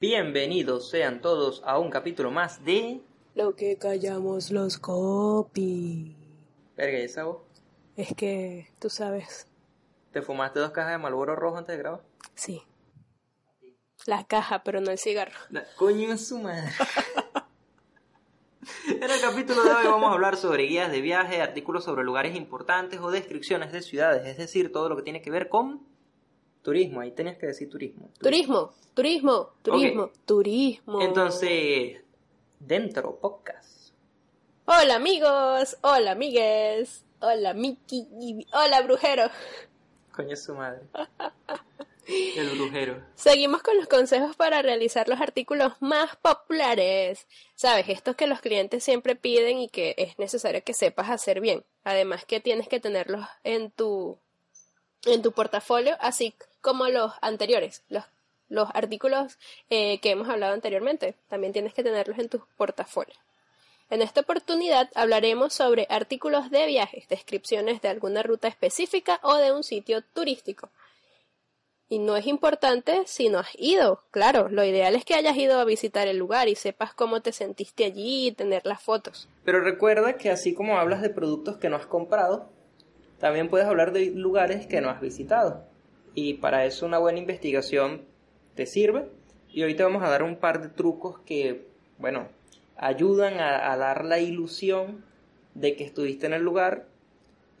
Bienvenidos sean todos a un capítulo más de... Lo que callamos los copi. Verga, ¿y esa voz? Es que, tú sabes, ¿Te fumaste dos cajas de Malboro rojo antes de grabar? sí. La caja, pero no el cigarro. La- Coño es su madre. En el capítulo de hoy vamos a hablar sobre guías de viaje, artículos sobre lugares importantes o descripciones de ciudades, es decir, todo lo que tiene que ver con turismo. Ahí tenías que decir turismo. Turismo, turismo, turismo, turismo. Entonces, dentro podcast. Hola amigos, hola amigues, hola Miki, hola brujero. Coño su madre. El brujero. Seguimos con los consejos para realizar los artículos más populares. Sabes, estos que los clientes siempre piden y que es necesario que sepas hacer bien. Además que tienes que tenerlos en tu en tu portafolio, así como los anteriores, los, los artículos eh, que hemos hablado anteriormente. También tienes que tenerlos en tu portafolio. En esta oportunidad hablaremos sobre artículos de viajes, descripciones de alguna ruta específica o de un sitio turístico. Y no es importante si no has ido, claro, lo ideal es que hayas ido a visitar el lugar y sepas cómo te sentiste allí y tener las fotos. Pero recuerda que así como hablas de productos que no has comprado, también puedes hablar de lugares que no has visitado. Y para eso una buena investigación te sirve. Y ahorita vamos a dar un par de trucos que, bueno, ayudan a, a dar la ilusión de que estuviste en el lugar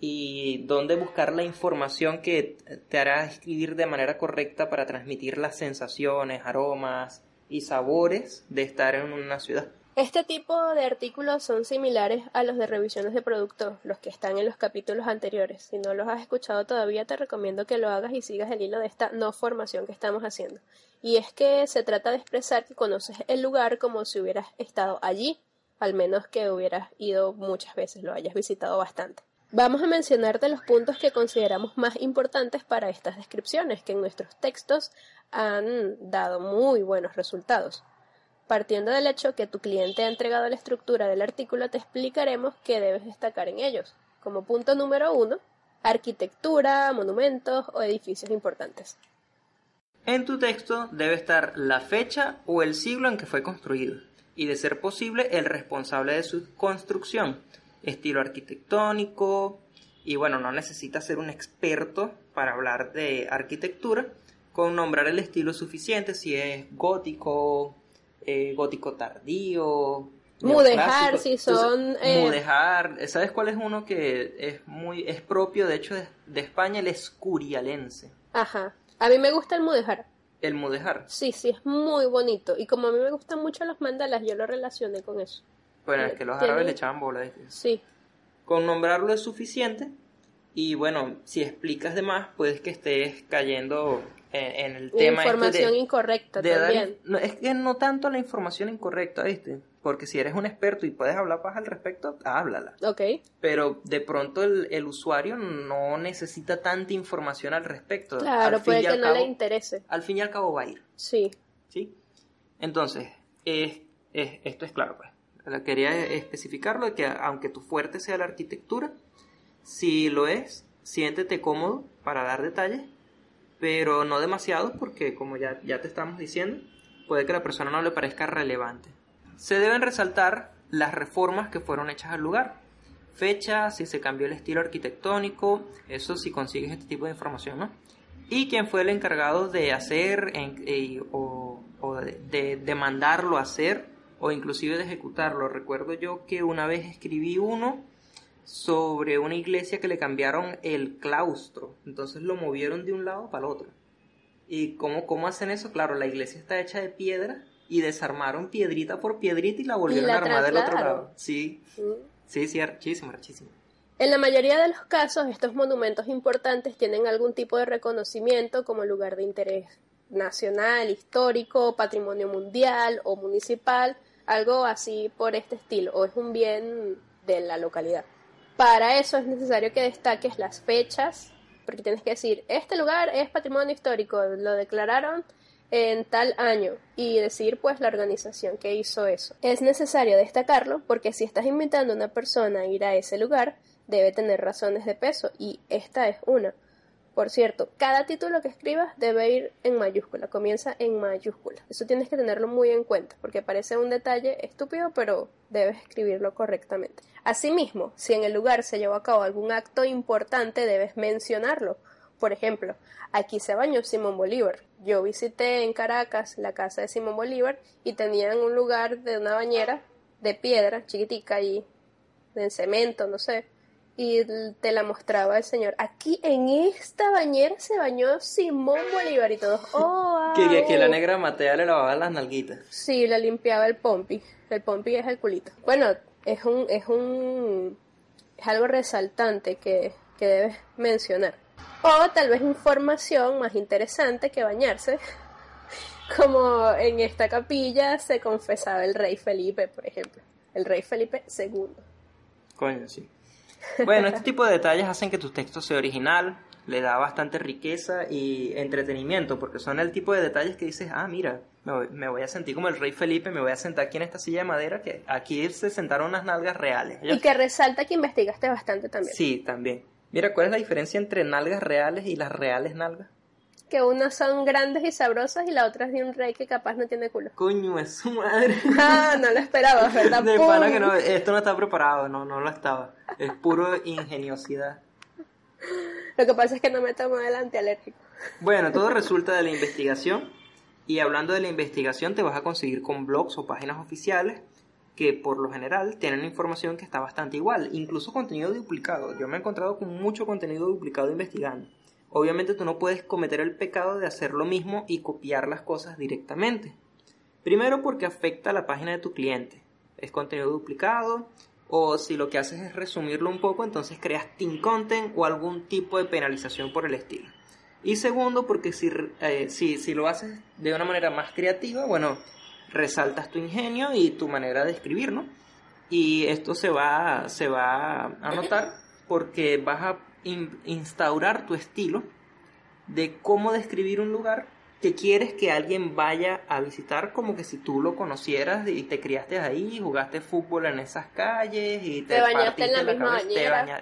y dónde buscar la información que te hará escribir de manera correcta para transmitir las sensaciones, aromas y sabores de estar en una ciudad. Este tipo de artículos son similares a los de revisiones de productos, los que están en los capítulos anteriores. Si no los has escuchado todavía, te recomiendo que lo hagas y sigas el hilo de esta no formación que estamos haciendo. Y es que se trata de expresar que conoces el lugar como si hubieras estado allí, al menos que hubieras ido muchas veces, lo hayas visitado bastante. Vamos a mencionarte los puntos que consideramos más importantes para estas descripciones, que en nuestros textos han dado muy buenos resultados. Partiendo del hecho que tu cliente ha entregado la estructura del artículo, te explicaremos qué debes destacar en ellos. Como punto número uno, arquitectura, monumentos o edificios importantes. En tu texto debe estar la fecha o el siglo en que fue construido y, de ser posible, el responsable de su construcción, estilo arquitectónico y bueno, no necesitas ser un experto para hablar de arquitectura, con nombrar el estilo suficiente, si es gótico, eh, gótico tardío. Mudejar, si son, eh, Mudejar, ¿sabes cuál es uno que es muy es propio de hecho de, de España, el escurialense? Ajá. A mí me gusta el mudejar. El mudejar. Sí, sí, es muy bonito. Y como a mí me gustan mucho los mandalas, yo lo relacioné con eso. Bueno, es que los árabes le echaban bola. ¿viste? Sí. Con nombrarlo es suficiente. Y bueno, si explicas de más, puedes que estés cayendo en, en el tema este Información de, incorrecta de dar- también. no, es que no tanto la información incorrecta, ¿viste? Porque si eres un experto y puedes hablar más al respecto, háblala. Ok. Pero de pronto el, el usuario no necesita tanta información al respecto. Claro, Al puede que al no cabo- le interese. Al fin y al cabo va a ir. Sí. ¿sí? Entonces, es- es- esto es claro, pues. La- Quería especificarlo de que aunque tu fuerte sea la arquitectura, si lo es, siéntete cómodo para dar detalles, pero no demasiado porque, como ya, ya te estamos diciendo, puede que la persona no le parezca relevante. Se deben resaltar las reformas que fueron hechas al lugar. Fecha, si se cambió el estilo arquitectónico, eso si consigues este tipo de información, ¿no? Y quién fue el encargado de hacer eh, o, de mandarlo a hacer o inclusive de ejecutarlo. Recuerdo yo que una vez escribí uno sobre una iglesia que le cambiaron el claustro, entonces lo movieron de un lado para el otro. ¿Y cómo, cómo hacen eso? Claro, la iglesia está hecha de piedra y desarmaron piedrita por piedrita y la volvieron la a armar del otro lado. Sí, Mm. sí, sí, archísimo, archísimo. En la mayoría de los casos, estos monumentos importantes tienen algún tipo de reconocimiento como lugar de interés nacional, histórico, patrimonio mundial o municipal, algo así por este estilo, o es un bien de la localidad. Para eso es necesario que destaques las fechas, porque tienes que decir, este lugar es patrimonio histórico, lo declararon en tal año y decir pues la organización que hizo eso. Es necesario destacarlo porque si estás invitando a una persona a ir a ese lugar, debe tener razones de peso y esta es una. Por cierto, cada título que escribas debe ir en mayúscula, comienza en mayúscula. Eso tienes que tenerlo muy en cuenta, porque parece un detalle estúpido, pero debes escribirlo correctamente. Asimismo, si en el lugar se llevó a cabo algún acto importante, debes mencionarlo. Por ejemplo, aquí se bañó Simón Bolívar. Yo visité en Caracas la casa de Simón Bolívar y tenían un lugar de una bañera de piedra chiquitica y de cemento, no sé y te la mostraba el señor. Aquí en esta bañera se bañó Simón Bolívar y todos. Oh, que, que, la negra Matea le lavaba las nalguitas. Sí, le limpiaba el pompi. El pompi es el culito. Bueno, es un es un es algo resaltante que, que debes mencionar. O tal vez información más interesante que bañarse. Como en esta capilla se confesaba el rey Felipe, por ejemplo. El rey Felipe II. Coño, sí. Bueno, este tipo de detalles hacen que tu texto sea original, le da bastante riqueza y entretenimiento, porque son el tipo de detalles que dices, ah, mira, me voy, a sentir como el rey Felipe, me voy a sentar aquí en esta silla de madera, que aquí se sentaron unas nalgas reales. Y que resalta que investigaste bastante también. Sí, también. Mira, ¿cuál es la diferencia entre nalgas reales y las reales nalgas? Que unas son grandes y sabrosas y la otra es de un rey que capaz no tiene culo. Coño, es su madre. Ah, no lo esperaba, ¿verdad? De pana que no, esto no está preparado, no, no lo estaba. Es puro ingeniosidad. Lo que pasa es que no me tomo el antialérgico. Bueno, todo resulta de la investigación. Y hablando de la investigación, te vas a conseguir con blogs o páginas oficiales que por lo general tienen información que está bastante igual, incluso contenido duplicado. Yo me he encontrado con mucho contenido duplicado investigando. Obviamente tú no puedes cometer el pecado de hacer lo mismo y copiar las cosas directamente. Primero porque afecta a la página de tu cliente. Es contenido duplicado o si lo que haces es resumirlo un poco, entonces creas team content o algún tipo de penalización por el estilo. Y segundo porque si, eh, si, si lo haces de una manera más creativa, bueno, resaltas tu ingenio y tu manera de escribir, ¿no? Y esto se va, se va a notar porque vas a instaurar tu estilo de cómo describir un lugar que quieres que alguien vaya a visitar como que si tú lo conocieras y te criaste ahí, jugaste fútbol en esas calles y te, bañaste en la, misma bañera.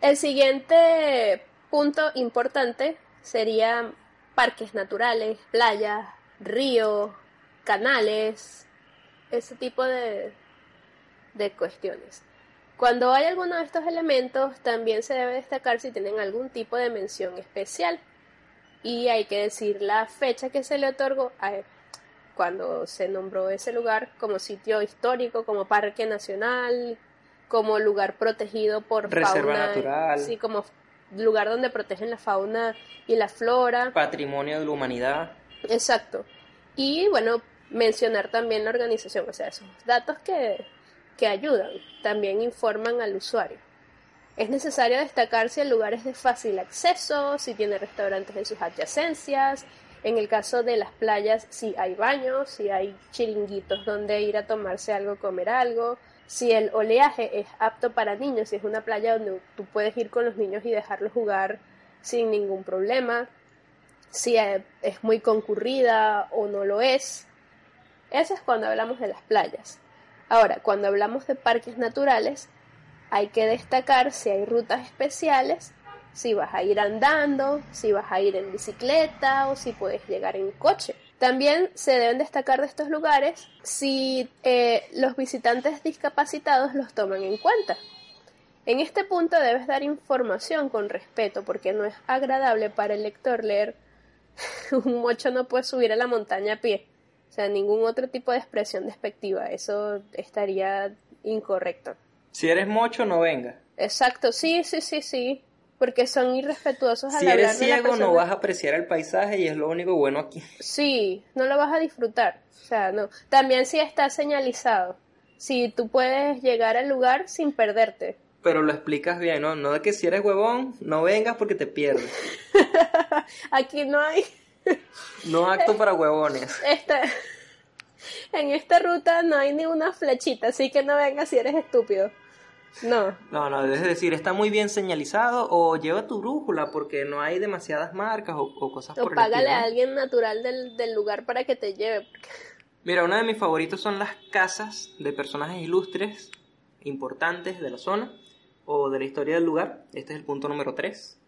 El siguiente punto importante sería parques naturales, playas, ríos, canales, ese tipo de, de cuestiones. Cuando hay alguno de estos elementos, también se debe destacar si tienen algún tipo de mención especial. Y hay que decir la fecha que se le otorgó a cuando se nombró ese lugar como sitio histórico, como parque nacional, como lugar protegido por reserva natural, sí, como lugar donde protegen la fauna y la flora, patrimonio de la humanidad. Exacto. Y bueno, mencionar también la organización, o sea, esos datos que que ayudan, también informan al usuario. Es necesario destacar si el lugar es de fácil acceso, si tiene restaurantes en sus adyacencias, en el caso de las playas si hay baños, si hay chiringuitos donde ir a tomarse algo, comer algo, si el oleaje es apto para niños, si es una playa donde tú puedes ir con los niños y dejarlos jugar sin ningún problema, si es muy concurrida o no lo es. Eso es cuando hablamos de las playas. Ahora, cuando hablamos de parques naturales, hay que destacar si hay rutas especiales, si vas a ir andando, si vas a ir en bicicleta o si puedes llegar en coche. También se deben destacar de estos lugares si eh, los visitantes discapacitados los toman en cuenta. En este punto debes dar información con respeto porque no es agradable para el lector leer un mocho no puede subir a la montaña a pie. O sea, ningún otro tipo de expresión despectiva. Eso estaría incorrecto. Si eres mocho, no venga. Exacto, sí, sí, sí, sí. Porque son irrespetuosos al si eres ciego, no vas a apreciar el paisaje y es lo único bueno aquí. Sí, no lo vas a disfrutar. O sea, no. También si está señalizado. Si tú puedes llegar al lugar sin perderte. Pero lo explicas bien, ¿no? No de que si eres huevón, no vengas porque te pierdes. aquí no hay No acto para huevones. Esta, en esta ruta no hay ni una flechita, así que no vengas si eres estúpido. No. No, no, es decir, está muy bien señalizado o lleva tu brújula porque no hay demasiadas marcas o, o cosas O por el págale estilo, a alguien natural del, del lugar para que te lleve. porque- Mira, uno de mis favoritos son las casas de personajes ilustres importantes de la zona o de la historia del lugar. Este es el punto número 3.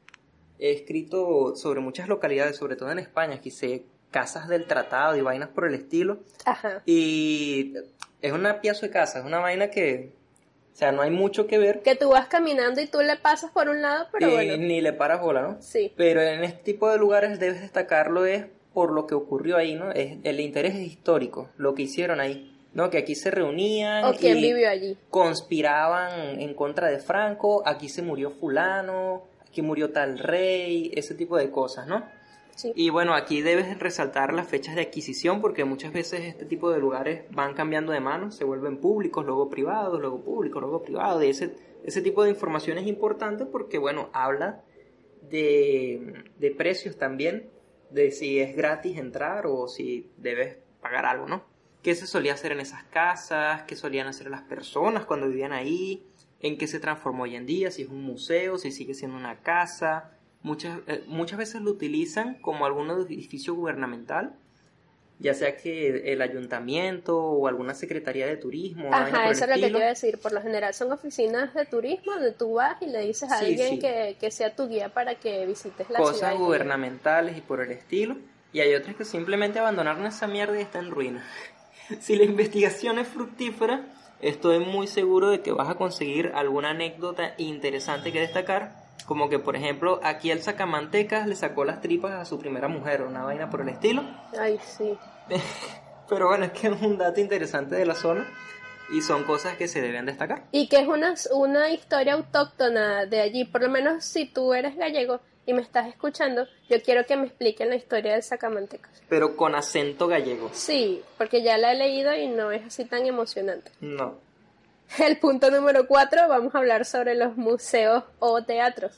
He escrito sobre muchas localidades, sobre todo en España, que sé casas del tratado y vainas por el estilo. Ajá. Y es una pieza de casa, es una vaina que, o sea, no hay mucho que ver Que tú vas caminando y tú le pasas por un lado, pero y bueno. ni le paras bola, ¿no? Sí. Pero en este tipo de lugares debes destacarlo es por lo que ocurrió ahí, ¿no? Es, el interés es histórico, lo que hicieron ahí, ¿no? Que aquí se reunían O y vivió allí. conspiraban en contra de Franco, aquí se murió fulano, aquí murió tal rey, ese tipo de cosas, ¿no? Sí. Y bueno, aquí debes resaltar las fechas de adquisición porque muchas veces este tipo de lugares van cambiando de manos, se vuelven públicos, luego privados, luego públicos, luego privados. Y ese, ese tipo de información es importante porque, bueno, habla de, de precios también, de si es gratis entrar o si debes pagar algo, ¿no? ¿Qué se solía hacer en esas casas? ¿Qué solían hacer las personas cuando vivían ahí? ¿En qué se transformó hoy en día? Si es un museo, si sigue siendo una casa. Muchas, eh, muchas veces lo utilizan como algún edificio gubernamental, ya sea que el ayuntamiento o alguna secretaría de turismo. Ajá, eso es lo que a decir. Por lo general son oficinas de turismo donde tú vas y le dices a Sí, alguien sí. Que, que sea tu guía para que visites la ciudad. cosas gubernamentales y por el estilo. Y hay otras que simplemente abandonaron esa mierda y está en ruina. si la investigación es fructífera, estoy muy seguro de que vas a conseguir alguna anécdota interesante que destacar. Como que, por ejemplo, aquí el sacamantecas le sacó las tripas a su primera mujer, una vaina por el estilo. Ay, sí. Pero bueno, es que es un dato interesante de la zona y son cosas que se deben destacar. Y que es una, una historia autóctona de allí. Por lo menos si tú eres gallego y me estás escuchando, yo quiero que me expliquen la historia del Sacamantecas. Pero con acento gallego. Sí, porque ya la he leído y no es así tan emocionante. No. El punto número cuatro, vamos a hablar sobre los museos o teatros.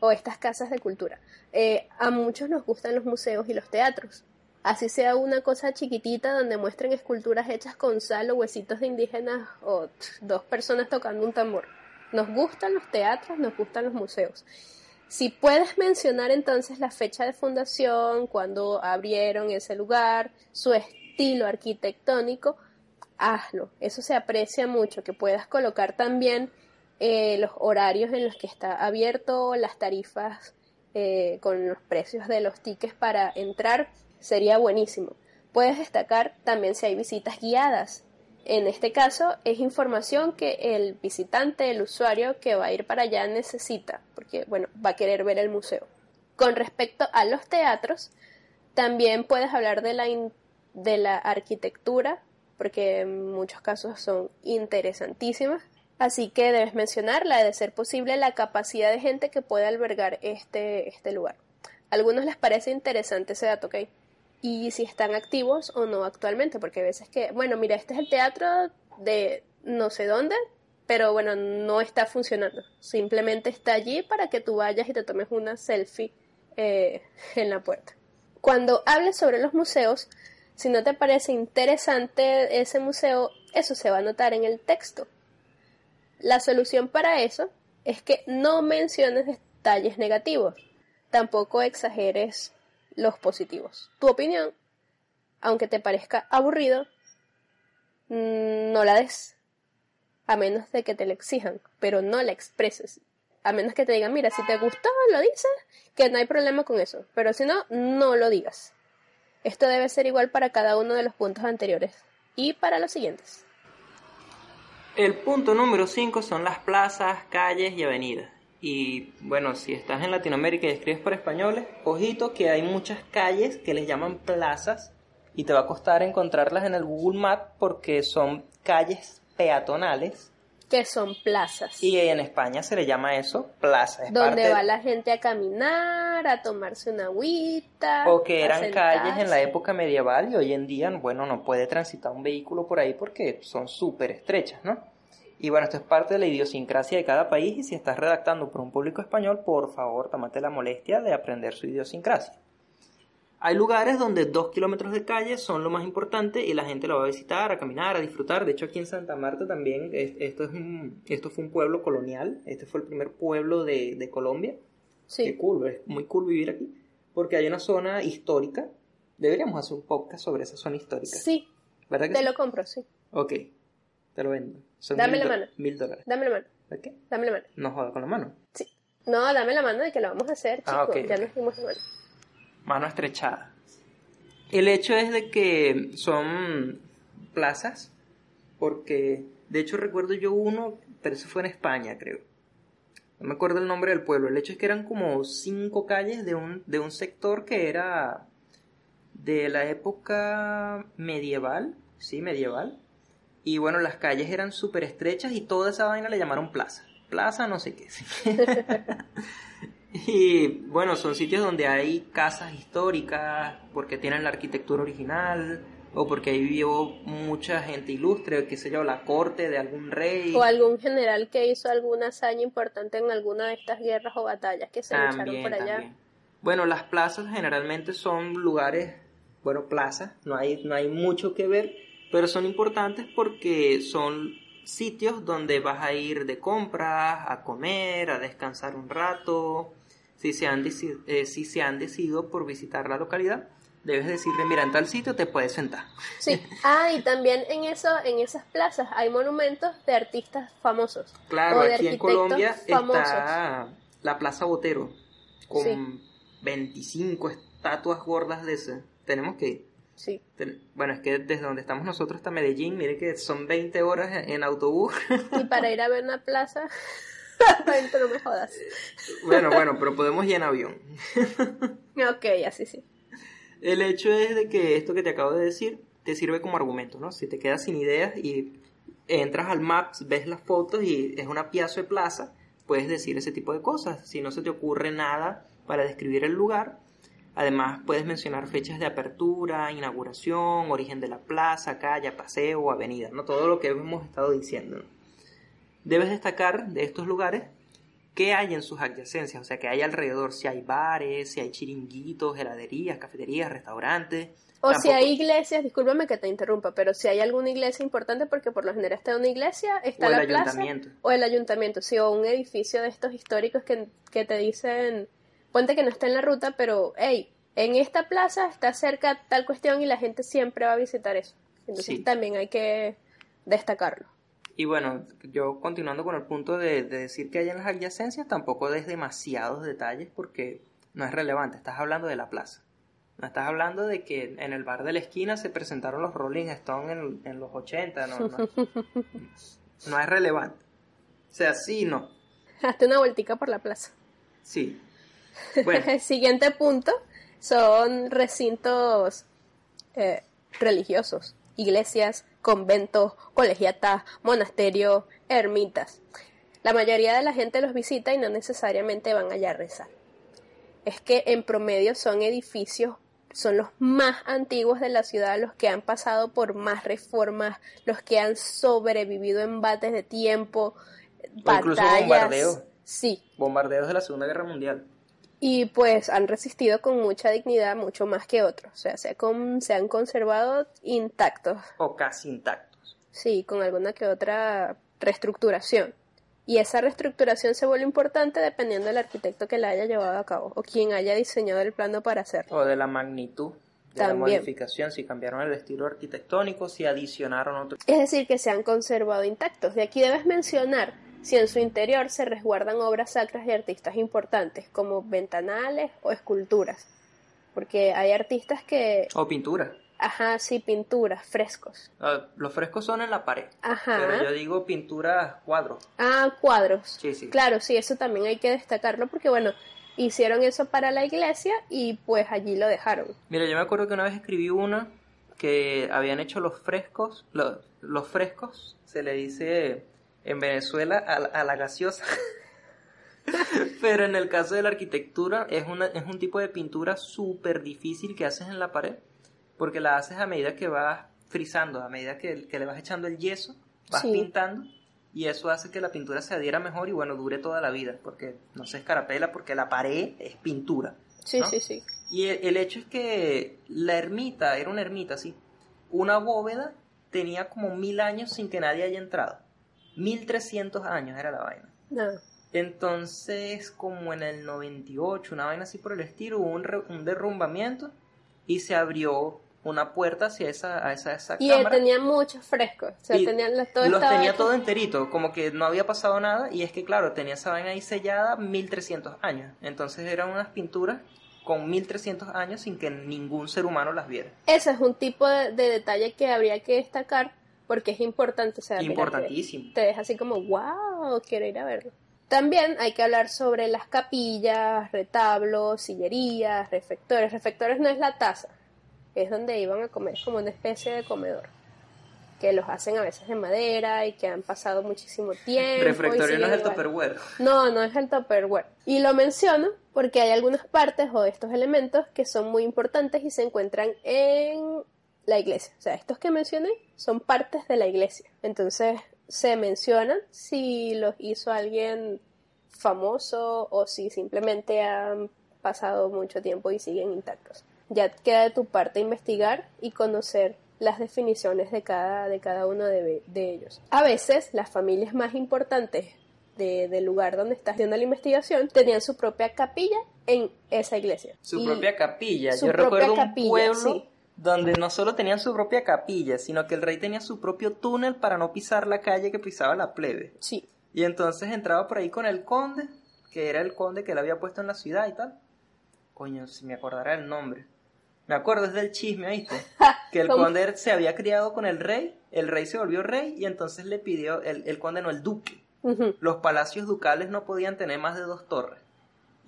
O estas casas de cultura. Eh, a muchos nos gustan los museos y los teatros. Así sea una cosa chiquitita donde muestren esculturas hechas con sal o huesitos de indígenas o tch, dos personas tocando un tambor. Nos gustan los teatros, nos gustan los museos. Si puedes mencionar entonces la fecha de fundación, cuando abrieron ese lugar, su estilo arquitectónico, hazlo. Eso se aprecia mucho, que puedas colocar también eh, los horarios en los que está abierto, las tarifas eh, con los precios de los tickets para entrar, sería buenísimo. Puedes destacar también si hay visitas guiadas. En este caso es información que el visitante, el usuario que va a ir para allá necesita, porque bueno, va a querer ver el museo. Con respecto a los teatros, también puedes hablar de la, de la arquitectura, porque en muchos casos son interesantísimas. Así que debes mencionar la de ser posible la capacidad de gente que puede albergar este, este lugar. A algunos les parece interesante ese dato, ¿ok? Y si están activos o no actualmente, porque a veces que, bueno, mira, este es el teatro de no sé dónde, pero bueno, no está funcionando. Simplemente está allí para que tú vayas y te tomes una selfie eh, en la puerta. Cuando hables sobre los museos, si no te parece interesante ese museo, eso se va a notar en el texto. La solución para eso es que no menciones detalles negativos, tampoco exageres los positivos. Tu opinión, aunque te parezca aburrido, mm, no la des, a menos de que te la exijan, pero no la expreses. A menos que te digan, mira, si te gustó, lo dices, que no hay problema con eso, pero si no, no lo digas. Esto debe ser igual para cada uno de los puntos anteriores y para los siguientes. El punto número 5 son las plazas, calles y avenidas. Y bueno, si estás en Latinoamérica y escribes por españoles, ojito que hay muchas calles que les llaman plazas y te va a costar encontrarlas en el Google Map porque son calles peatonales Que son plazas. y en España se le llama eso plaza. es donde parte- va la gente a caminar, a tomarse una agüita. O que eran calles en la época medieval y hoy en día, bueno, no puede transitar un vehículo por ahí porque son súper estrechas, ¿no? Y bueno, esto es parte de la idiosincrasia de cada país y si estás redactando por un público español, por favor, tómate la molestia de aprender su idiosincrasia. Hay lugares donde dos kilómetros de calle son lo más importante y la gente lo va a visitar, a caminar, a disfrutar. De hecho, aquí en Santa Marta también, es- esto, es un, esto fue un pueblo colonial. Este fue el primer pueblo de, de Colombia. Qué Sí. cool, es muy cool vivir aquí. Porque hay una zona histórica. Deberíamos hacer un podcast sobre esa zona histórica. Sí, ¿Verdad que te sí? lo compro, sí. Ok, te lo vendo. Son Dame mil la mano. Mil dólares. Dame la mano, ¿De qué? dame la mano. No joda con la mano. Sí. No, dame la mano de que lo vamos a hacer, chicos. Ah, ok, ya ok. nos dimos la mano. Mano estrechada. El hecho es de que son plazas, porque de hecho recuerdo yo uno, pero eso fue en España, creo. No me acuerdo el nombre del pueblo. El hecho es que eran como cinco calles de un, de un sector que era de la época medieval, sí, medieval. Y bueno, las calles eran súper estrechas y toda esa vaina le llamaron plaza. Plaza no sé qué. y bueno, son sitios donde hay casas históricas porque tienen la arquitectura original o porque ahí vivió mucha gente ilustre, qué sé yo, la corte de algún rey. O algún general que hizo alguna hazaña importante en alguna de estas guerras o batallas que se lucharon por allá. también. Bueno, las plazas generalmente son lugares, bueno, plazas, no hay, no hay mucho que ver, pero son importantes porque son sitios donde vas a ir de compras, a comer, a descansar un rato. Si se han, eh, si se han decidido por visitar la localidad, debes decirle, mira, en tal sitio te puedes sentar. Sí. Ah, y también en eso, en esas plazas hay monumentos de artistas famosos. Claro, aquí en Colombia famosos. está la Plaza Botero con Sí. 25 estatuas gordas de ese. Tenemos que ir. Sí. Bueno, es que desde donde estamos nosotros hasta Medellín, mire que son 20 horas en autobús. Y para ir a ver una plaza, no me jodas. bueno, bueno, pero podemos ir en avión. Ok, así sí. El hecho es de que esto que te acabo de decir te sirve como argumento, ¿no? Si te quedas sin ideas y entras al Maps, ves las fotos y es una piazo de plaza, puedes decir ese tipo de cosas. Si no se te ocurre nada para describir el lugar, además puedes mencionar fechas de apertura, inauguración, origen de la plaza, calle, paseo, avenida, ¿no? Todo lo que hemos estado diciendo. Debes destacar de estos lugares qué hay en sus adyacencias, o sea, que hay alrededor, si hay bares, si hay chiringuitos, heladerías, cafeterías, restaurantes. O si hay iglesias, discúlpame que te interrumpa, pero si hay alguna iglesia importante, porque por lo general está una iglesia, está O el la plaza, ayuntamiento. o el ayuntamiento, sí, o un edificio de estos históricos que, que te dicen, ponte que no está en la ruta, pero, hey, en esta plaza está cerca tal cuestión y la gente siempre va a visitar eso. Entonces Sí. también hay que destacarlo. Y bueno, yo continuando con el punto de, de decir que hay en las adyacencias, tampoco des demasiados detalles porque no es relevante. Estás hablando de la plaza. No estás hablando de que en el bar de la esquina se presentaron los Rolling Stones en, en los 80. No, no. No es relevante. O sea, sí, no. Hazte una vueltica por la plaza. Sí. Bueno, El siguiente punto son recintos eh, religiosos, iglesias, conventos, colegiatas, monasterios, ermitas. La mayoría de la gente los visita y no necesariamente van allá a rezar. Es que en promedio son edificios, son los más antiguos de la ciudad, los que han pasado por más reformas, los que han sobrevivido embates de tiempo, O incluso batallas. bombardeos. Sí, bombardeos de la Segunda Guerra Mundial. Y pues han resistido con mucha dignidad, mucho más que otros. O sea, se, con- se han conservado intactos, O casi intactos. sí, con alguna que otra reestructuración. Y esa reestructuración se vuelve importante dependiendo del arquitecto que la haya llevado a cabo o quien haya diseñado el plano para hacerlo. O de la magnitud de la modificación, si cambiaron el estilo arquitectónico, si adicionaron otro. Es decir, que se han conservado intactos. De aquí debes mencionar si en su interior se resguardan obras sacras de artistas importantes, como ventanales o esculturas. Porque hay artistas que, O pintura. ajá, sí, pinturas, frescos. Ah, los frescos son en la pared. Ajá. Pero yo digo pinturas cuadros. Ah, cuadros. Sí, sí. Claro, sí, eso también hay que destacarlo porque, bueno, hicieron eso para la iglesia y pues allí lo dejaron. Mira, yo me acuerdo que una vez escribí una que habían hecho los frescos. Los, los frescos se le dice en Venezuela a, la- a la gaseosa. Pero en el caso de la arquitectura es, una, es un tipo de pintura súper difícil que haces en la pared. Porque la haces a medida que vas frizando, a medida que, que le vas echando el yeso, vas Sí. pintando. Y eso hace que la pintura se adhiera mejor y bueno, dure toda la vida. Porque no se escarapela porque la pared es pintura. Sí, ¿no? sí, sí. Y el, el hecho es que la ermita, era una ermita, sí. Una bóveda tenía como mil años sin que nadie haya entrado. Mil trescientos años era la vaina. No. Entonces, como en el 98, una vaina así por el estilo, hubo un, re- un derrumbamiento y se abrió una puerta hacia esa, a esa, esa Y él cámara. tenía muchos frescos. O sea, Y tenían la- todo los tenía todo enterito, como que no había pasado nada y es que claro, tenía esa vaina ahí sellada 1300 años. Entonces eran unas pinturas con 1300 años sin que ningún ser humano las viera. Ese es un tipo de, de detalle que habría que destacar porque es importante. O sea, mira, Importantísimo. Te, deja así como, wow, quiero ir a verlo. También hay que hablar sobre las capillas, retablos, sillerías, refectores. Refectores no es la taza, es donde iban a comer, es como una especie de comedor. Que los hacen a veces de madera y que han pasado muchísimo tiempo. y Refractorio no es el igual. Tupperware. No, no es el Tupperware. Y lo menciono porque hay algunas partes o estos elementos que son muy importantes y se encuentran en la iglesia. O sea, estos que mencioné son partes de la iglesia. Entonces se mencionan si los hizo alguien famoso o si simplemente han pasado mucho tiempo y siguen intactos. Ya queda de tu parte investigar y conocer las definiciones de cada, de cada uno de, de ellos. A veces las familias más importantes de- del lugar donde está haciendo la investigación tenían su propia capilla en esa iglesia. Su Y propia capilla. su Yo propia recuerdo un capilla, pueblo sí. Donde no solo tenían su propia capilla, sino que el rey tenía su propio túnel para no pisar la calle que pisaba la plebe. Sí, Y entonces entraba por ahí con el conde, que era el conde que él había puesto en la ciudad y tal. Coño, si me acordara el nombre. Me acuerdo, es del chisme, ¿viste? Que el conde se había criado con el rey, el rey se volvió rey y entonces le pidió, el, el conde no, el duque. Los palacios ducales no podían tener más de dos torres.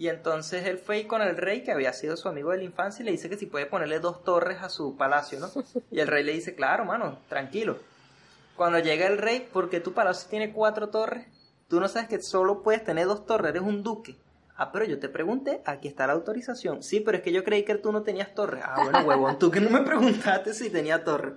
Y entonces él fue con el rey, que había sido su amigo de la infancia, y le dice que si puede ponerle dos torres a su palacio, ¿no? Y el rey le dice, claro, mano, tranquilo. Cuando llega el rey, porque tu palacio tiene cuatro torres, tú no sabes que solo puedes tener dos torres, eres un duque. Ah, pero yo te pregunté, aquí está la autorización. Sí, pero es que yo creí que tú no tenías torres. Ah, bueno, huevón, tú que no me preguntaste si tenía torres.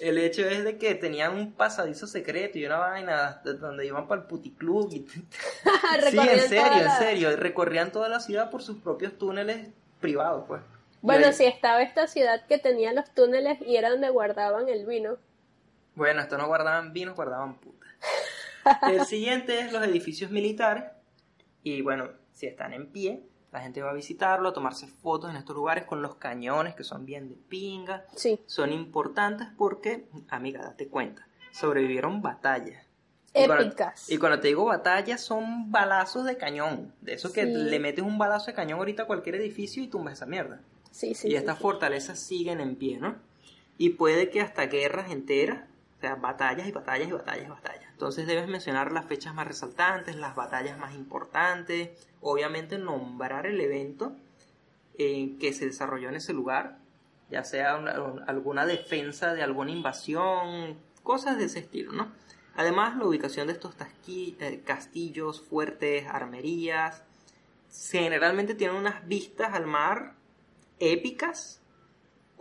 El hecho es de que tenían un pasadizo secreto y una vaina de- donde iban para el puticlub. Y... sí, en serio, en serio. Recorrían toda la ciudad por sus propios túneles privados, pues. Bueno, ahí- sí, estaba esta ciudad que tenía los túneles y era donde guardaban el vino. Bueno, esto no guardaban vinos, guardaban putas. El siguiente es los edificios militares. Y bueno, si están en pie, la gente va a visitarlo, a tomarse fotos en estos lugares con los cañones que son bien de pinga. Sí, Son importantes porque, amiga, date cuenta, sobrevivieron batallas. Y cuando- épicas. Y cuando te digo batallas, son balazos de cañón. De eso que Sí. le metes un balazo de cañón ahorita a cualquier edificio y tumbas esa mierda. Sí, sí. y sí, estas sí. fortalezas siguen en pie, ¿no? Y puede que hasta guerras enteras, sea, batallas y batallas y batallas y batallas. Entonces debes mencionar las fechas más resaltantes, las batallas más importantes, obviamente nombrar el evento eh, que se desarrolló en ese lugar, ya sea una- un- alguna defensa de alguna invasión, cosas de ese estilo, ¿no? Además, la ubicación de estos eh, castillos, fuertes, armerías, generalmente tienen unas vistas al mar épicas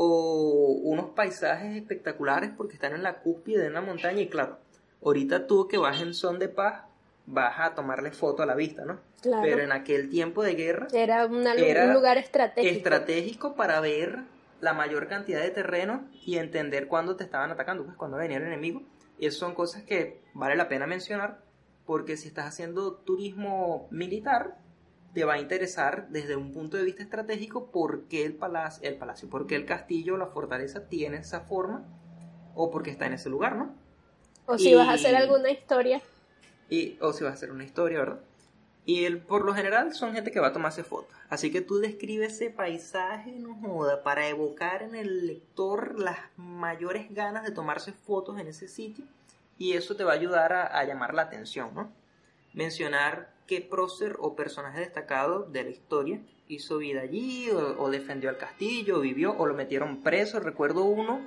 o unos paisajes espectaculares porque están en la cúspide de una montaña y claro, ahorita tú que vas en son de paz vas a tomarle foto a la vista, ¿no? Claro. Pero en aquel tiempo de guerra Era, una- Era un lugar estratégico. estratégico para ver la mayor cantidad de terreno y entender cuándo te estaban atacando, pues cuando venía el enemigo. Y eso son cosas que vale la pena mencionar porque si estás haciendo turismo militar, te va a interesar desde un punto de vista estratégico por qué el palacio, el palacio, por qué el castillo, la fortaleza tiene esa forma o porque está en ese lugar, ¿no? o si y- vas a hacer alguna historia. Y, o si vas a hacer una historia, ¿verdad? Y el, por lo general son gente que va a tomarse fotos. Así que tú describes ese paisaje, no joda, para evocar en el lector las mayores ganas de tomarse fotos en ese sitio. Y eso te va a ayudar a, a llamar la atención, ¿no? Mencionar qué prócer o personaje destacado de la historia hizo vida allí, o, o defendió el castillo, o vivió, o lo metieron preso. Recuerdo uno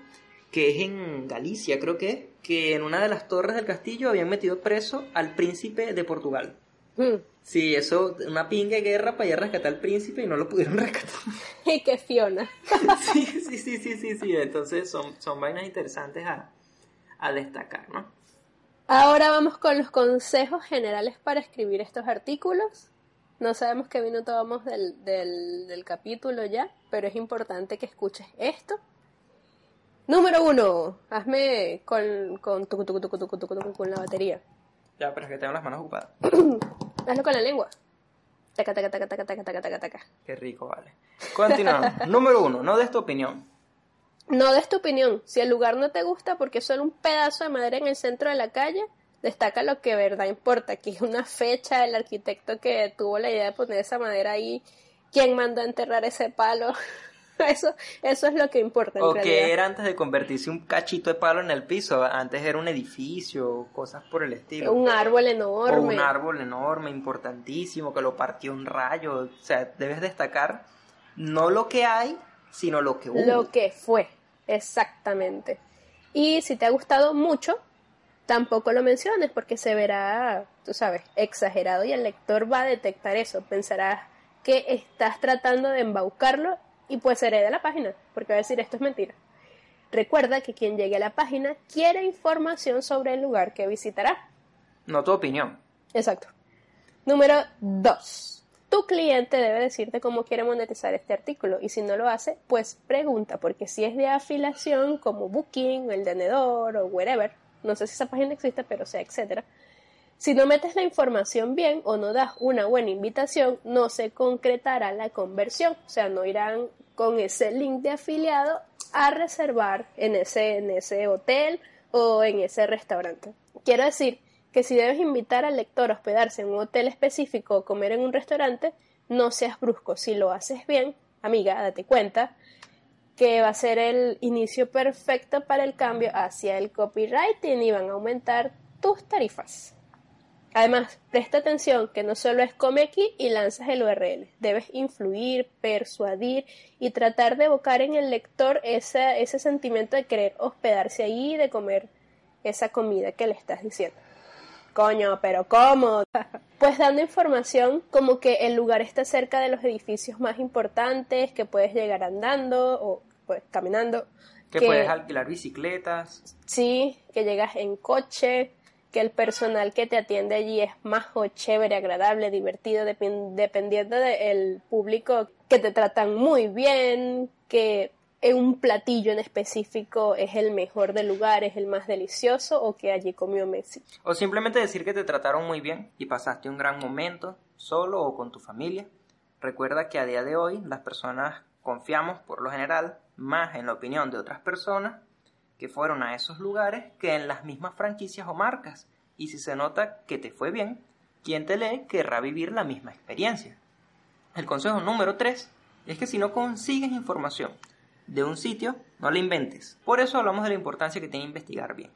que es en Galicia, creo que es, que en una de las torres del castillo habían metido preso al príncipe de Portugal. Mm. Sí, eso, una pinga de guerra para ir a rescatar al príncipe y no lo pudieron rescatar. Y que Fiona. sí, sí, sí, sí, sí, sí. Entonces son, son vainas interesantes a, a destacar, ¿no? Ahora vamos con los consejos generales para escribir estos artículos. No sabemos qué minuto vamos del, del, del capítulo ya, pero es importante que escuches esto. Número uno, hazme con, con, tucu, tucu, tucu, con la batería. Ya, pero es que tengo las manos ocupadas. Hazlo con la lengua. Taca, taca, taca, taca, taca, taca, taca, taca. Qué rico, vale. Continuamos. Número uno, no des tu opinión. No des tu opinión. Si el lugar no te gusta porque es solo un pedazo de madera en el centro de la calle, destaca lo que verdad importa, que es una fecha, el arquitecto que tuvo la idea de poner esa madera ahí, quién mandó a enterrar ese palo. Eso, eso es lo que importa en O realidad. que era antes de convertirse un cachito de palo en el piso. Antes era un edificio, cosas por el estilo. Un árbol o enorme. un árbol enorme, importantísimo, que lo partió un rayo. O sea, debes destacar no lo que hay, sino lo que hubo. Lo que fue, exactamente. Y si te ha gustado mucho, tampoco lo menciones porque se verá, tú sabes, exagerado y el lector va a detectar eso. Pensará que estás tratando de embaucarlo y pues de la página porque va a decir esto es mentira. Recuerda que quien llegue a la página quiere información sobre el lugar que visitará. No tu opinión. Exacto. Número 2. Tu cliente debe decirte cómo quiere monetizar este artículo y si no lo hace, pues pregunta, porque si es de afiliación como Booking, El Tenedor o wherever, no sé si esa página existe, pero sea, etcétera. Si no metes la información bien o no das una buena invitación, no se concretará la conversión, o sea, no irán con ese link de afiliado a reservar en ese, en ese hotel o en ese restaurante. Quiero decir que si debes invitar al lector a hospedarse en un hotel específico o comer en un restaurante, no seas brusco. Si lo haces bien, amiga, date cuenta que va a ser el inicio perfecto para el cambio hacia el copywriting y van a aumentar tus tarifas. Además, presta atención que no solo es come aquí y lanzas el URL. Debes influir, persuadir y tratar de evocar en el lector ese, ese sentimiento de querer hospedarse ahí y de comer esa comida que le estás diciendo. Coño, pero ¿cómo? Pues dando información como que el lugar está cerca de los edificios más importantes, que puedes llegar andando o pues caminando. Que, puedes alquilar bicicletas. Sí, que llegas en coche, que el personal que te atiende allí es majo, chévere, agradable, divertido, depen- dependiendo del público, que te tratan muy bien, que un platillo en específico es el mejor del lugar, es el más delicioso o que allí comió Messi. O simplemente decir que te trataron muy bien y pasaste un gran momento, solo o con tu familia. Recuerda que a día de hoy las personas confiamos por lo general más en la opinión de otras personas que fueron a esos lugares que en las mismas franquicias o marcas. Y si se nota que te fue bien, quien te lee querrá vivir la misma experiencia. El consejo número 3 es que si no consigues información de un sitio, no la inventes. Por eso hablamos de la importancia que tiene investigar bien.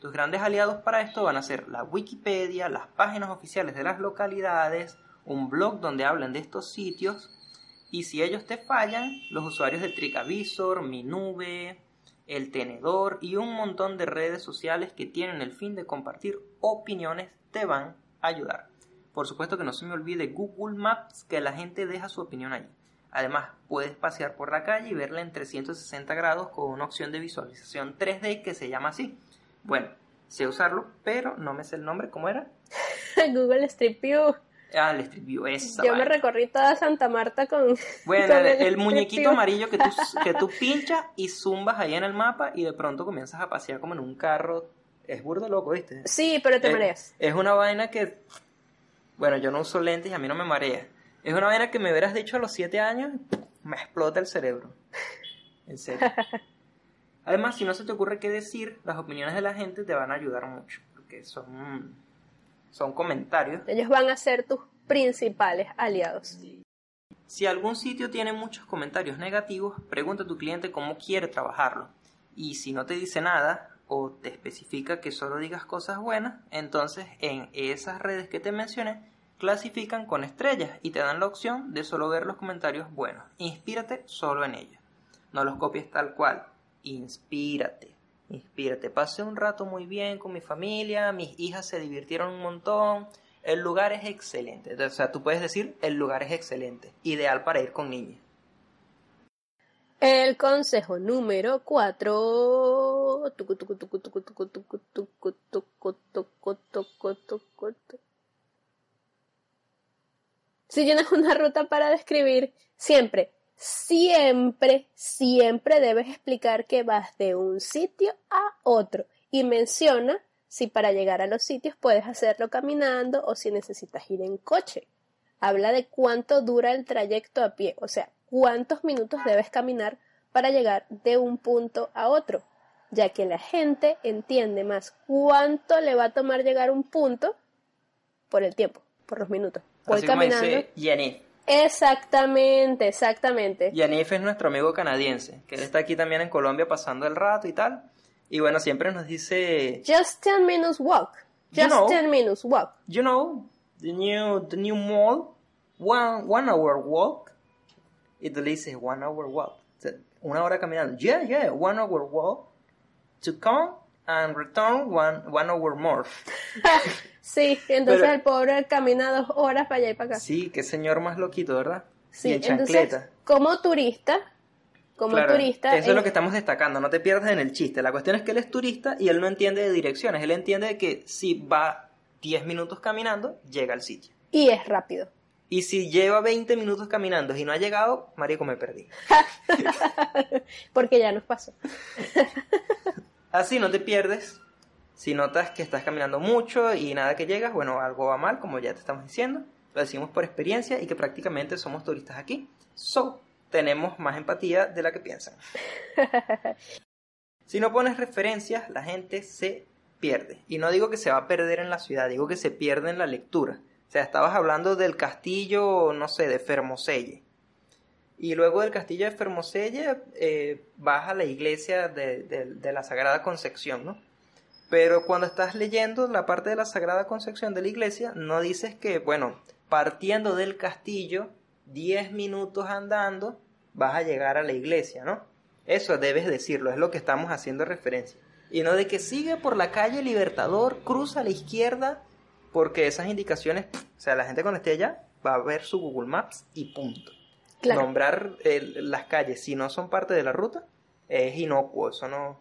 Tus grandes aliados para esto van a ser la Wikipedia, las páginas oficiales de las localidades, un blog donde hablan de estos sitios y si ellos te fallan, los usuarios de TripAdvisor, Minube, El Tenedor y un montón de redes sociales que tienen el fin de compartir opiniones te van a ayudar. Por supuesto que no se me olvide Google Maps, que la gente deja su opinión allí. Además, puedes pasear por la calle y verla en 360 grados con una opción de visualización 3D que se llama así. Bueno, sé usarlo, pero no me sé el nombre, ¿cómo era? Google Street View. Ah, el Street View, esa Yo me recorrí toda Santa Marta con. Bueno, con el, muñequito View. amarillo que tú, que tú pinchas y zumbas ahí en el mapa y de pronto comienzas a pasear como en un carro. Es burdo loco, ¿viste? Sí, pero te Es- mareas. Es una vaina que. Bueno, yo no uso lentes y a mí no me marea. Es una vaina que me hubieras dicho a los 7 años, me explota el cerebro. En serio. Además, si no se te ocurre qué decir, las opiniones de la gente te van a ayudar mucho. Porque son. Son comentarios Ellos van a ser tus principales aliados. Si algún sitio tiene muchos comentarios negativos, pregunta a tu cliente cómo quiere trabajarlo. Y si no te dice nada o te especifica que solo digas cosas buenas, entonces en esas redes que te mencioné clasifican con estrellas y te dan la opción de solo ver los comentarios buenos. Inspírate solo en ellos. No los copies tal cual. Inspírate. Inspírate. Pasé un rato muy bien con mi familia, mis hijas se divirtieron un montón. El lugar es excelente. O sea, tú puedes decir, el lugar es excelente. Ideal para ir con niñas. El consejo número 4. Si tienes una ruta para describir, siempre, siempre, siempre debes explicar que vas de un sitio a otro y menciona si para llegar a los sitios puedes hacerlo caminando o si necesitas ir en coche. Habla de cuánto dura el trayecto a pie, o sea, cuántos minutos debes caminar para llegar de un punto a otro, ya que la gente entiende más cuánto le va a tomar llegar a un punto por el tiempo, por los minutos. Voy Así como caminando. dice Yanif. Exactamente, exactamente. Yanif es nuestro amigo canadiense, que él está aquí también en Colombia pasando el rato y tal. Y bueno, siempre nos dice, Just 10 minutes walk. You Just know. 10 minutes walk. you know, the new, the new mall, one, one hour walk. Y tú le dices, one hour walk. Una hora caminando. Yeah, yeah, one hour walk. To come and return one, one hour more. sí, entonces Pero- el pobre camina dos horas para allá y para acá. Sí, qué señor más loquito, ¿verdad? Sí, y en entonces, chancleta. como turista, como Claro, turista, Eso es lo que estamos destacando, no te pierdas en el chiste. La cuestión es que él es turista y él no entiende de direcciones. Él entiende de que si va 10 minutos caminando, llega al sitio. y es rápido. Y si lleva 20 minutos caminando y no ha llegado, marico, me perdí. Porque ya nos pasó. Así no te pierdes. Si notas que estás caminando mucho y nada que llegas, bueno, algo va mal, como ya te estamos diciendo. Lo decimos por experiencia y que prácticamente somos turistas aquí. So, tenemos más empatía de la que piensan. Si no pones referencias, la gente se pierde. Y no digo que se va a perder en la ciudad, digo que se pierde en la lectura. O sea, estabas hablando del castillo, no sé, de Fermoselle. Y luego del castillo de Fermoselle eh, vas a la iglesia de, de- de la Sagrada Concepción, ¿no? Pero cuando estás leyendo la parte de la Sagrada Concepción de la iglesia, no dices que, bueno, partiendo del castillo, 10 minutos andando, vas a llegar a la iglesia, ¿no? Eso debes decirlo, es lo que estamos haciendo referencia. Y no de que sigue por la calle Libertador, cruza a la izquierda, porque esas indicaciones, pff, o sea, la gente cuando esté allá va a ver su Google Maps y punto. Claro. Nombrar las calles si no son parte de la ruta es inocuo, eso no,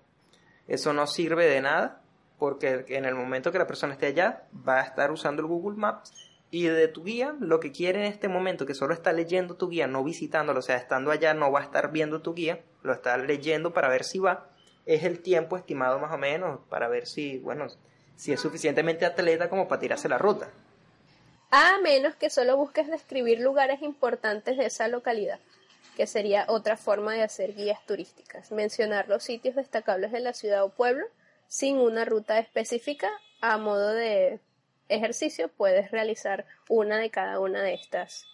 eso no sirve de nada, porque en el momento que la persona esté allá va a estar usando el Google Maps y de tu guía lo que quiere en este momento, que solo está leyendo tu guía, no visitándolo, o sea, estando allá no va a estar viendo tu guía, lo está leyendo para ver si va, es el tiempo estimado más o menos para ver si, bueno, si es suficientemente atleta como para tirarse la ruta. A menos que solo busques describir lugares importantes de esa localidad, que sería otra forma de hacer guías turísticas. Mencionar los sitios destacables de la ciudad o pueblo sin una ruta específica a modo de ejercicio puedes realizar una de cada una de estas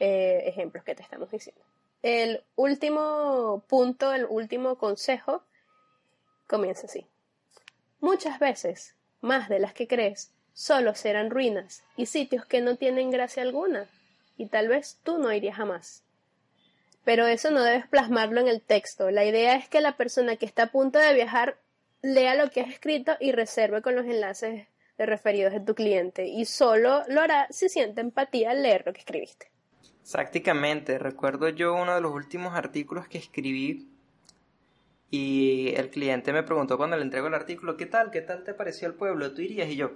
eh, ejemplos que te estamos diciendo. El último punto, el último consejo comienza así. Muchas veces, más de las que crees, solo serán ruinas y sitios que no tienen gracia alguna, y tal vez tú no irías jamás. Pero eso no debes plasmarlo en el texto. La idea es que la persona que está a punto de viajar lea lo que has escrito y reserve con los enlaces de referidos de tu cliente, y solo lo hará si siente empatía al leer lo que escribiste. Prácticamente, recuerdo yo uno de los últimos artículos que escribí y el cliente me preguntó cuando le entrego el artículo, ¿qué tal? ¿Qué tal te pareció el pueblo? ¿Tú irías? Y yo,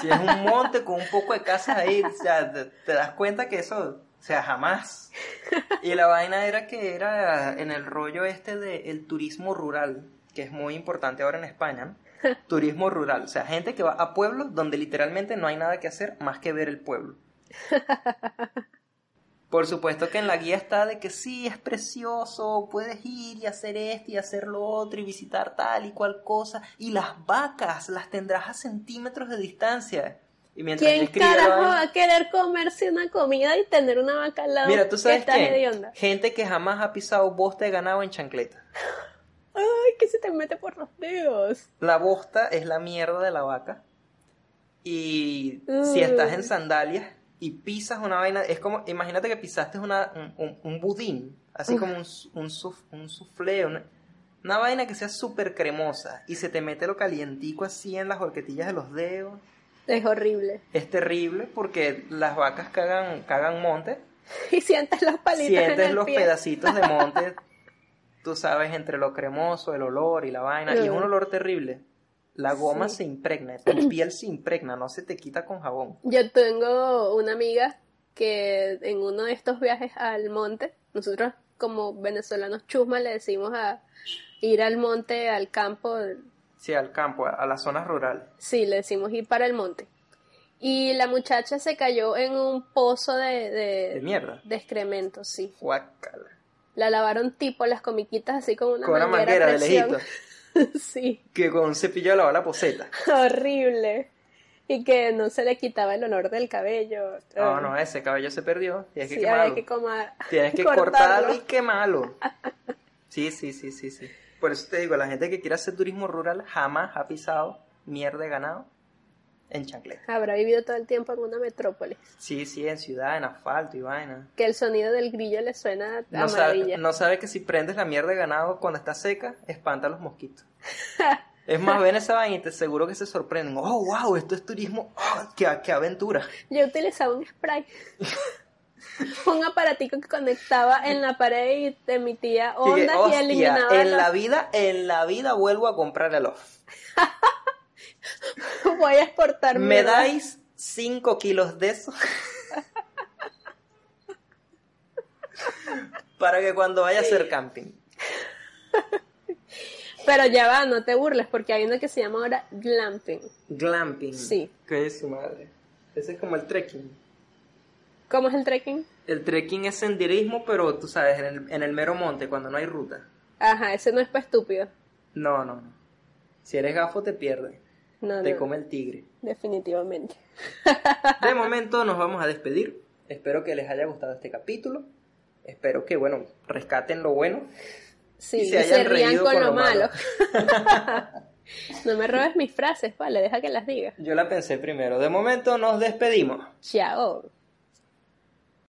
si es un monte con un poco de casas ahí, o sea, te, te das cuenta que eso, o sea, jamás. Y la vaina era que era en el rollo este del turismo rural, que es muy importante ahora en España, ¿no? Turismo rural, o sea, gente que va a pueblos donde literalmente no hay nada que hacer más que ver el pueblo. Por supuesto que en la guía está de que sí, es precioso, puedes ir y hacer esto y hacer lo otro y visitar tal y cual cosa. Y las vacas las tendrás a centímetros de distancia. Y mientras ¿Quién carajo va a querer comerse una comida y tener una vaca al lado Mira, tú sabes que? Gente que jamás ha pisado bosta de ganado en chancleta. Ay, que se te mete por los dedos. La bosta es la mierda de la vaca. Y si estás en sandalias y pisas una vaina, es como, imagínate que pisaste una, un, budín, así como un, un, suf- un soufflé, una, una vaina que sea súper cremosa y se te mete lo calientico así en las horquetillas de los dedos. Es horrible. Es terrible porque las vacas cagan, cagan monte, Y sientes los palitos en sientes el los pie. pedacitos de monte, tú sabes, entre lo cremoso, el olor y la vaina, y es un olor terrible. La goma Sí. se impregna, tu piel se impregna, no se te quita con jabón. Yo tengo una amiga que en uno de estos viajes al monte, nosotros como venezolanos chusma le decimos a ir al monte, al campo, Sí, al campo, a, la zona rural. sí, le decimos ir para el monte. Y la muchacha se cayó en un pozo de, de, De mierda. de excremento, sí. Guácala. La lavaron tipo las comiquitas así con una Con una manguera, de lejito. sí, Que con un cepillo lavar la poseta. horrible. Y que no se le quitaba el olor del cabello. No, Ah. no, ese cabello se perdió. Tienes que quemarlo. que Tienes que cortarlo. cortarlo y quemarlo. Sí, sí, sí, sí, sí. Por eso te digo, la gente que quiere hacer turismo rural jamás ha pisado mierda de ganado en chancleta. Habrá vivido todo el tiempo en una metrópolis. Sí, sí, en ciudad, en asfalto y vaina. Que el sonido del grillo le suena a No sabe, maravilla. no sabe que si prendes la mierda de ganado cuando está seca, espanta a los mosquitos. Es más, ven esa vaina y te seguro que se sorprenden. Oh, wow, esto es turismo. Oh, qué, qué aventura. Yo utilizaba un spray. un aparatico que conectaba en la pared y emitía Y que, ondas y, hostia, eliminaba en los- la vida, en la vida vuelvo a comprar el off. Voy a exportar ¿Me mierda. dais 5 kilos de eso? Para que cuando vaya a hacer camping. Pero ya va, no te burles, porque hay uno que se llama ahora glamping. Glamping. Sí. ¿Qué es su madre? Ese es como el trekking. ¿Cómo es el trekking? El trekking es senderismo, pero tú sabes, en el, en el mero monte, cuando no hay ruta. Ajá, ese no es para estúpido. No, no, no. Si eres gafo, te pierdes. No, Te no, come el tigre. definitivamente. De momento nos vamos a despedir. Espero que les haya gustado este capítulo. Espero que, bueno, rescaten lo bueno. Sí, Y se rían con lo malo. malo. no me robes mis frases, vale, deja que las diga. Yo la pensé primero. De momento nos despedimos. Chao.